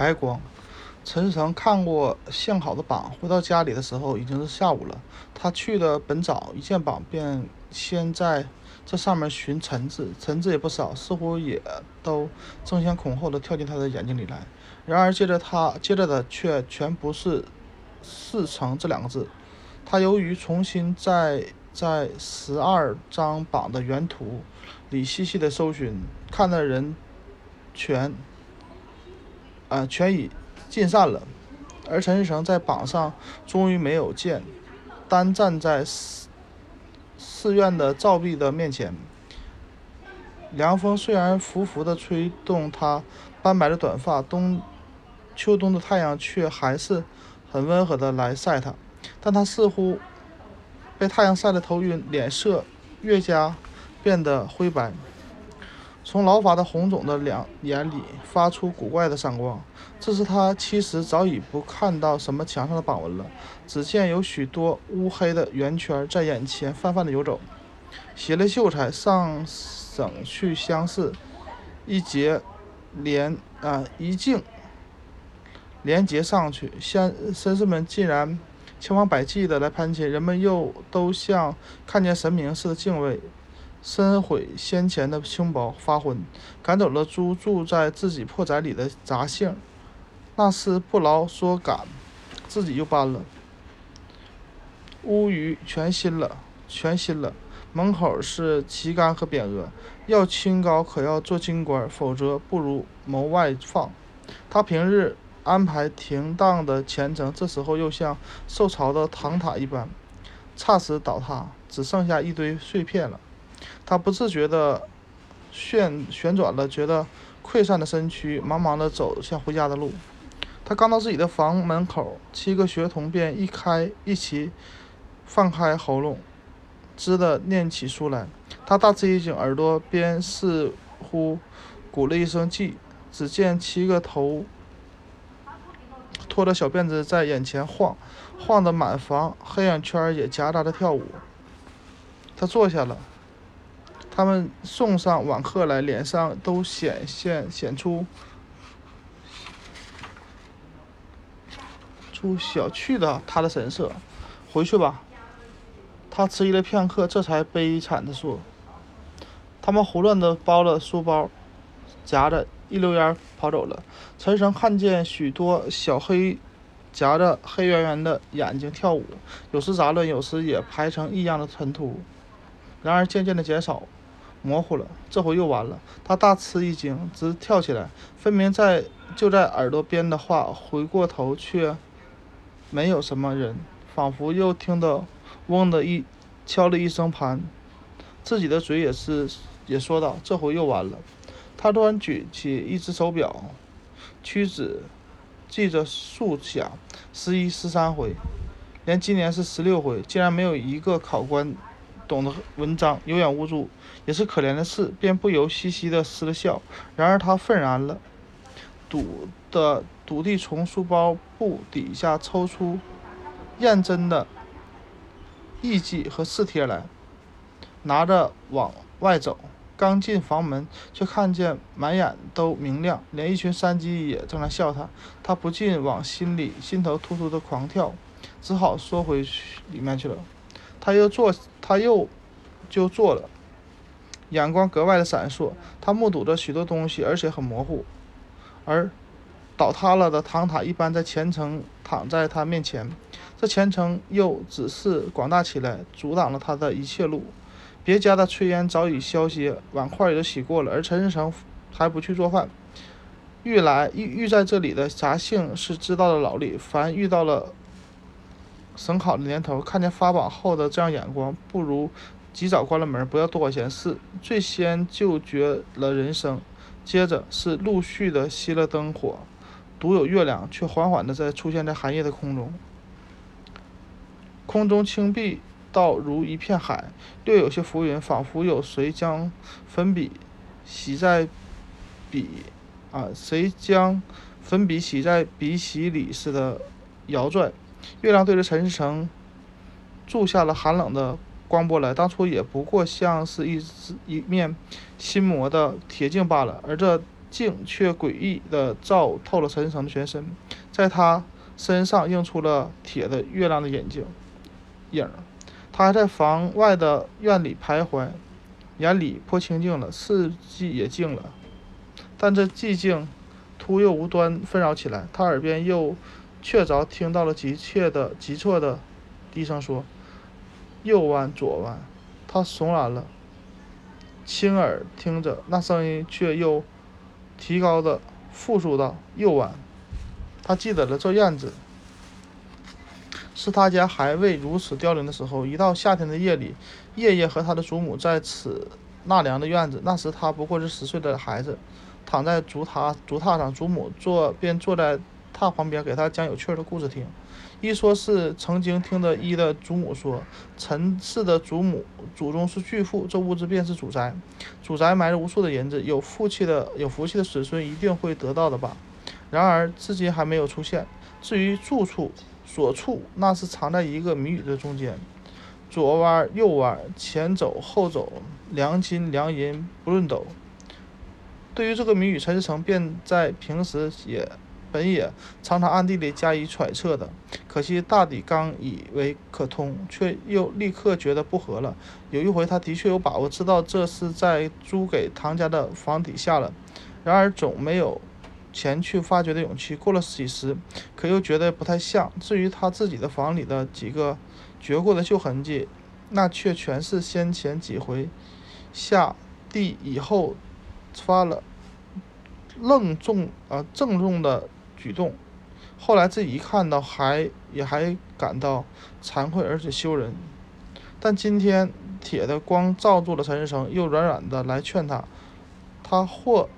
白光。陈世成看过相好的榜，回到家里的时候已经是下午了。他去的本早，一见榜便先在这上面寻陈字，陈字也不少，似乎也都争先恐后的跳进他的眼睛里来。然而接着他接着的却全不是“四成”这两个字。他由于重新在在十二张榜的原图里细细的搜寻，看的人全啊全已。尽散了，而陈世成在榜上终于没有见，单站在寺寺院的照壁的面前。凉风虽然拂拂的吹动他斑白的短发，冬秋冬的太阳却还是很温和的来晒他，但他似乎被太阳晒得头晕，脸色越加变得灰白。从老发的红肿的两眼里发出古怪的闪光。这时他其实早已不看到什么墙上的榜文了，只见有许多乌黑的圆圈在眼前泛泛的游走。写了秀才上省去乡试，一节连啊一径连接上去，乡绅士们竟然千方百计的来攀亲，人们又都像看见神明似的敬畏。深悔先前的轻薄，发昏，赶走了租住在自己破宅里的杂姓。那是不劳说赶，自己又搬了。屋宇全新了，全新了。门口是旗杆和匾额，要清高可要做京官，否则不如谋外放。他平日安排停当的前程，这时候又像受潮的唐塔一般，霎时倒塌，只剩下一堆碎片了。他不自觉地旋旋转了觉得溃散的身躯，茫茫地走向回家的路。他刚到自己的房门口，七个学童便一开一齐放开喉咙，吱的念起书来。他大吃一惊，耳朵边似乎鼓了一声气，只见七个头拖着小辫子在眼前晃，晃得满房黑眼圈也夹杂着跳舞。他坐下了。他们送上晚课来，脸上都显现显出出小觑的他的神色。回去吧。他迟疑了片刻，这才悲惨地说：“他们胡乱地包了书包，夹着一溜烟跑走了。”陈生看见许多小黑夹着黑圆圆的眼睛跳舞，有时杂乱，有时也排成异样的尘土，然而渐渐的减少。模糊了，这回又完了。他大吃一惊，直跳起来。分明在就在耳朵边的话，回过头却没有什么人，仿佛又听得嗡的一敲了一声盘，自己的嘴也是也说道：“这回又完了。”他突然举起一只手表，屈指记着数下，十一、十三回，连今年是十六回，竟然没有一个考官。懂得文章，有眼无珠，也是可怜的事，便不由嘻嘻的失了笑。然而他愤然了，笃的笃地从书包布底下抽出验真的艺记和试帖来，拿着往外走。刚进房门，却看见满眼都明亮，连一群山鸡也正在笑他。他不禁往心里心头突突的狂跳，只好缩回去里面去了。他又坐，他又就坐了，眼光格外的闪烁。他目睹着许多东西，而且很模糊，而倒塌了的唐塔一般在前程躺在他面前，这前程又只是广大起来，阻挡了他的一切路。别家的炊烟早已消歇，碗筷也都洗过了，而陈世成还不去做饭。遇来遇遇在这里的杂兴是知道的老李，凡遇到了。省考的年头，看见发榜后的这样眼光，不如及早关了门，不要多管闲事。最先就觉了人生，接着是陆续的熄了灯火，独有月亮却缓缓的在出现在寒夜的空中。空中青碧到如一片海，略有些浮云，仿佛有谁将粉笔洗在笔啊，谁将粉笔洗在笔洗里似的摇拽。月亮对着陈思成注下了寒冷的光波来，当初也不过像是一一面心魔的铁镜罢了，而这镜却诡异地照透了陈思成的全身，在他身上映出了铁的月亮的眼睛影。他还在房外的院里徘徊，眼里颇清静了，四季也静了，但这寂静突又无端纷扰起来。他耳边又确凿听到了急切的、急促的低声说：“右弯，左弯。”他悚然了，亲耳听着，那声音却又提高的复述道：“右弯。”他记得了这院子。是他家还未如此凋零的时候。一到夏天的夜里，夜夜和他的祖母在此纳凉的院子。那时他不过是十岁的孩子，躺在竹榻竹榻上，祖母坐便坐在榻旁边，给他讲有趣的故事听。一说是曾经听得一的祖母说，陈氏的祖母祖宗是巨富，这屋子便是祖宅，祖宅埋着无数的银子，有福气的有福气的子孙一定会得到的吧。然而至今还没有出现。至于住处，所处那是藏在一个谜语的中间，左弯右弯，前走后走，良金良银不论斗。对于这个谜语，陈思成便在平时也本也常常暗地里加以揣测的。可惜大抵刚以为可通，却又立刻觉得不合了。有一回，他的确有把握知道这是在租给唐家的房底下了，然而总没有。前去发掘的勇气，过了几时，可又觉得不太像。至于他自己的房里的几个掘过的旧痕迹，那却全是先前几回下地以后发了愣重啊郑重的举动。后来自己一看到，还也还感到惭愧而且羞人。但今天铁的光照住了陈世成，又软软的来劝他，他或。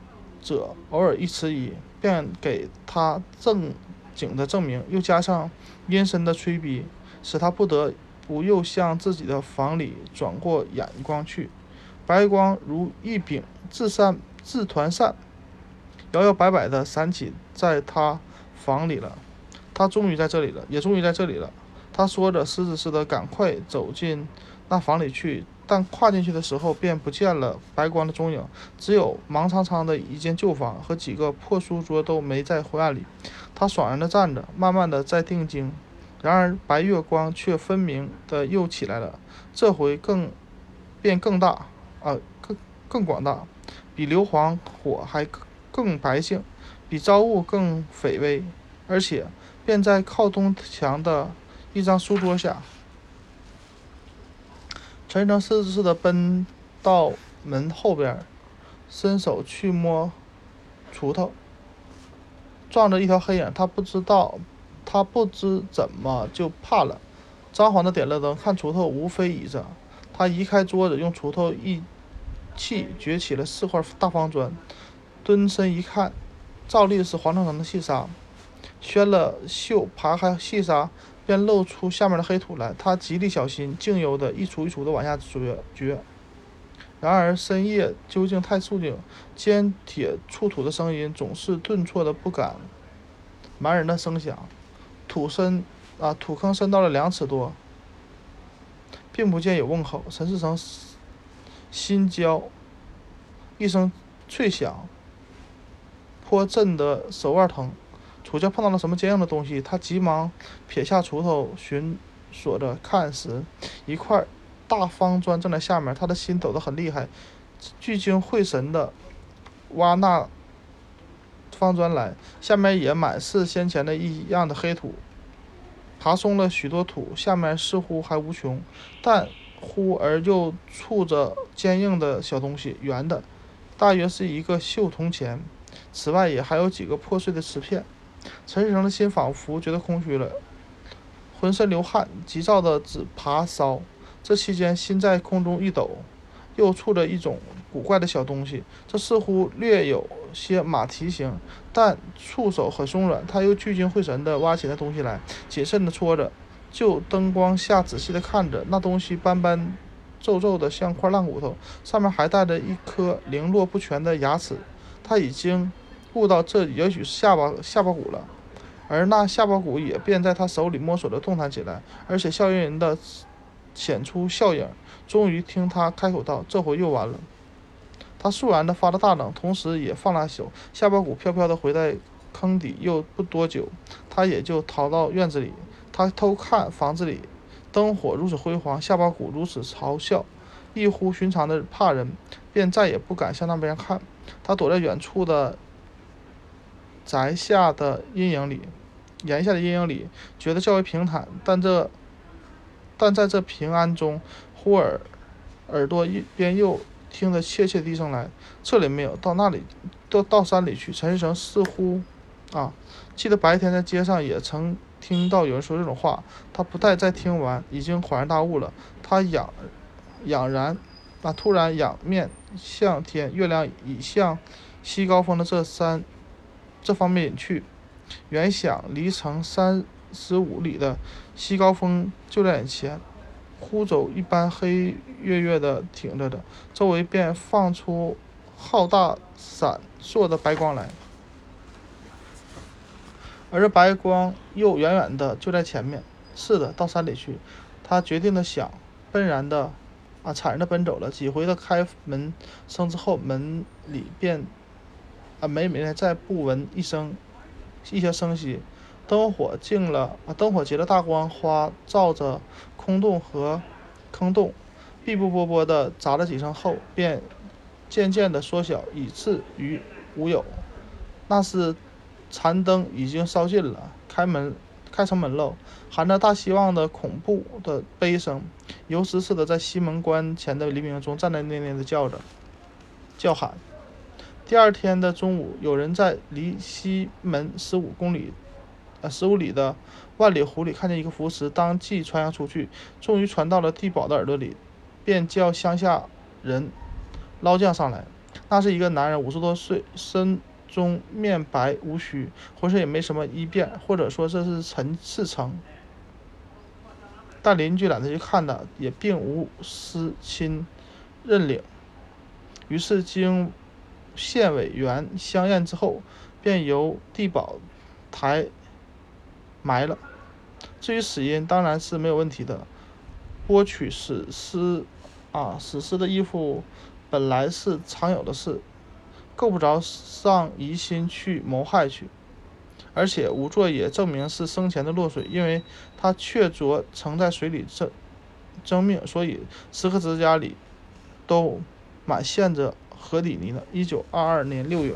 者偶尔一迟疑，便给他正经的证明，又加上阴森的催逼，使他不得不又向自己的房里转过眼光去。白光如一柄自扇自团扇，摇摇摆摆的闪起在他房里了。他终于在这里了，也终于在这里了。他说着，狮子似的赶快走进那房里去。但跨进去的时候，便不见了白光的踪影，只有忙苍苍的一间旧房和几个破书桌都没在灰暗里。他爽然的站着，慢慢的在定睛。然而白月光却分明的又起来了，这回更变更大，啊，更更广大，比硫磺火还更白净，比朝雾更匪微，而且便在靠东墙的一张书桌下。陈诚似似的奔到门后边，伸手去摸锄头，撞着一条黑影。他不知道，他不知怎么就怕了。张皇的点了灯，看锄头无非倚着。他移开桌子，用锄头一气掘起了四块大方砖，蹲身一看，照例是黄澄澄的细沙。宣了袖，扒开细沙。便露出下面的黑土来，他极力小心，静悠的一锄一锄的往下掘掘。然而深夜究竟太肃静，尖铁触土的声音总是顿挫的不敢蛮人的声响。土深啊，土坑深到了两尺多，并不见有瓮口。陈世成心焦，一声脆响，颇震得手腕疼。楚家碰到了什么坚硬的东西，他急忙撇下锄头，寻索着看时，一块大方砖正在下面。他的心抖得很厉害，聚精会神地挖那方砖来，下面也满是先前的一样的黑土。爬松了许多土，下面似乎还无穷，但忽而又触着坚硬的小东西，圆的，大约是一个锈铜钱。此外，也还有几个破碎的瓷片。陈世成的心仿佛觉得空虚了，浑身流汗，急躁的只爬烧。这期间，心在空中一抖，又触着一种古怪的小东西。这似乎略有些马蹄形，但触手很松软。他又聚精会神地挖起那东西来，谨慎地搓着，就灯光下仔细地看着。那东西斑斑皱皱的，像块烂骨头，上面还带着一颗零落不全的牙齿。他已经。悟到这也许是下巴下巴骨了，而那下巴骨也便在他手里摸索着动弹起来，而且笑盈盈的显出笑影。终于听他开口道：“这回又完了。”他肃然的发了大冷，同时也放了手。下巴骨飘飘的回在坑底，又不多久，他也就逃到院子里。他偷看房子里灯火如此辉煌，下巴骨如此嘲笑，异乎寻常的怕人，便再也不敢向那边看。他躲在远处的宅下的阴影里，檐下的阴影里，觉得较为平坦。但这，但在这平安中，忽而耳朵一边又听得切切低声来，这里没有，到那里，到到山里去。陈世成似乎，啊，记得白天在街上也曾听到有人说这种话。他不待再听完，已经恍然大悟了。他仰，仰然，啊，突然仰面向天，月亮已向西高峰的这山，这方面隐去。原想离城三十五里的西高峰就在眼前。忽走一般黑月月的挺着的，周围便放出浩大闪烁的白光来，而这白光又远远的就在前面。是的，到山里去。他决定的想，奔然的啊，惨然的奔走了。几回的开门声之后，门里便啊，每每再不闻一声一些声息。灯火尽了啊，灯火结了大光花，照着。空洞和坑洞，碧布波波的砸了几声后，便渐渐的缩小，以至于无有。那是残灯已经烧尽了，开门，开城门喽！含着大希望的恐怖的悲声，游丝似的在西门关前的黎明中，站在念念的叫着，叫喊。第二天的中午，有人在离西门十五公里。呃，十五里的万里湖里看见一个浮石，当即传扬出去，终于传到了地保的耳朵里，便叫乡下人捞将上来。那是一个男人，五十多岁，身中面白无须，浑身也没什么异变，或者说这是陈世成。但邻居懒得去看他，也并无私亲认领。于是经县委员相验之后，便由地保台。埋了。至于死因，当然是没有问题的。剥取死尸，啊，死尸的衣服本来是常有的事，够不着上疑心去谋害去。而且仵作也证明是生前的落水，因为他确凿曾在水里争争命，所以石刻指甲里都满陷着和底泥呢。一九二二年六月。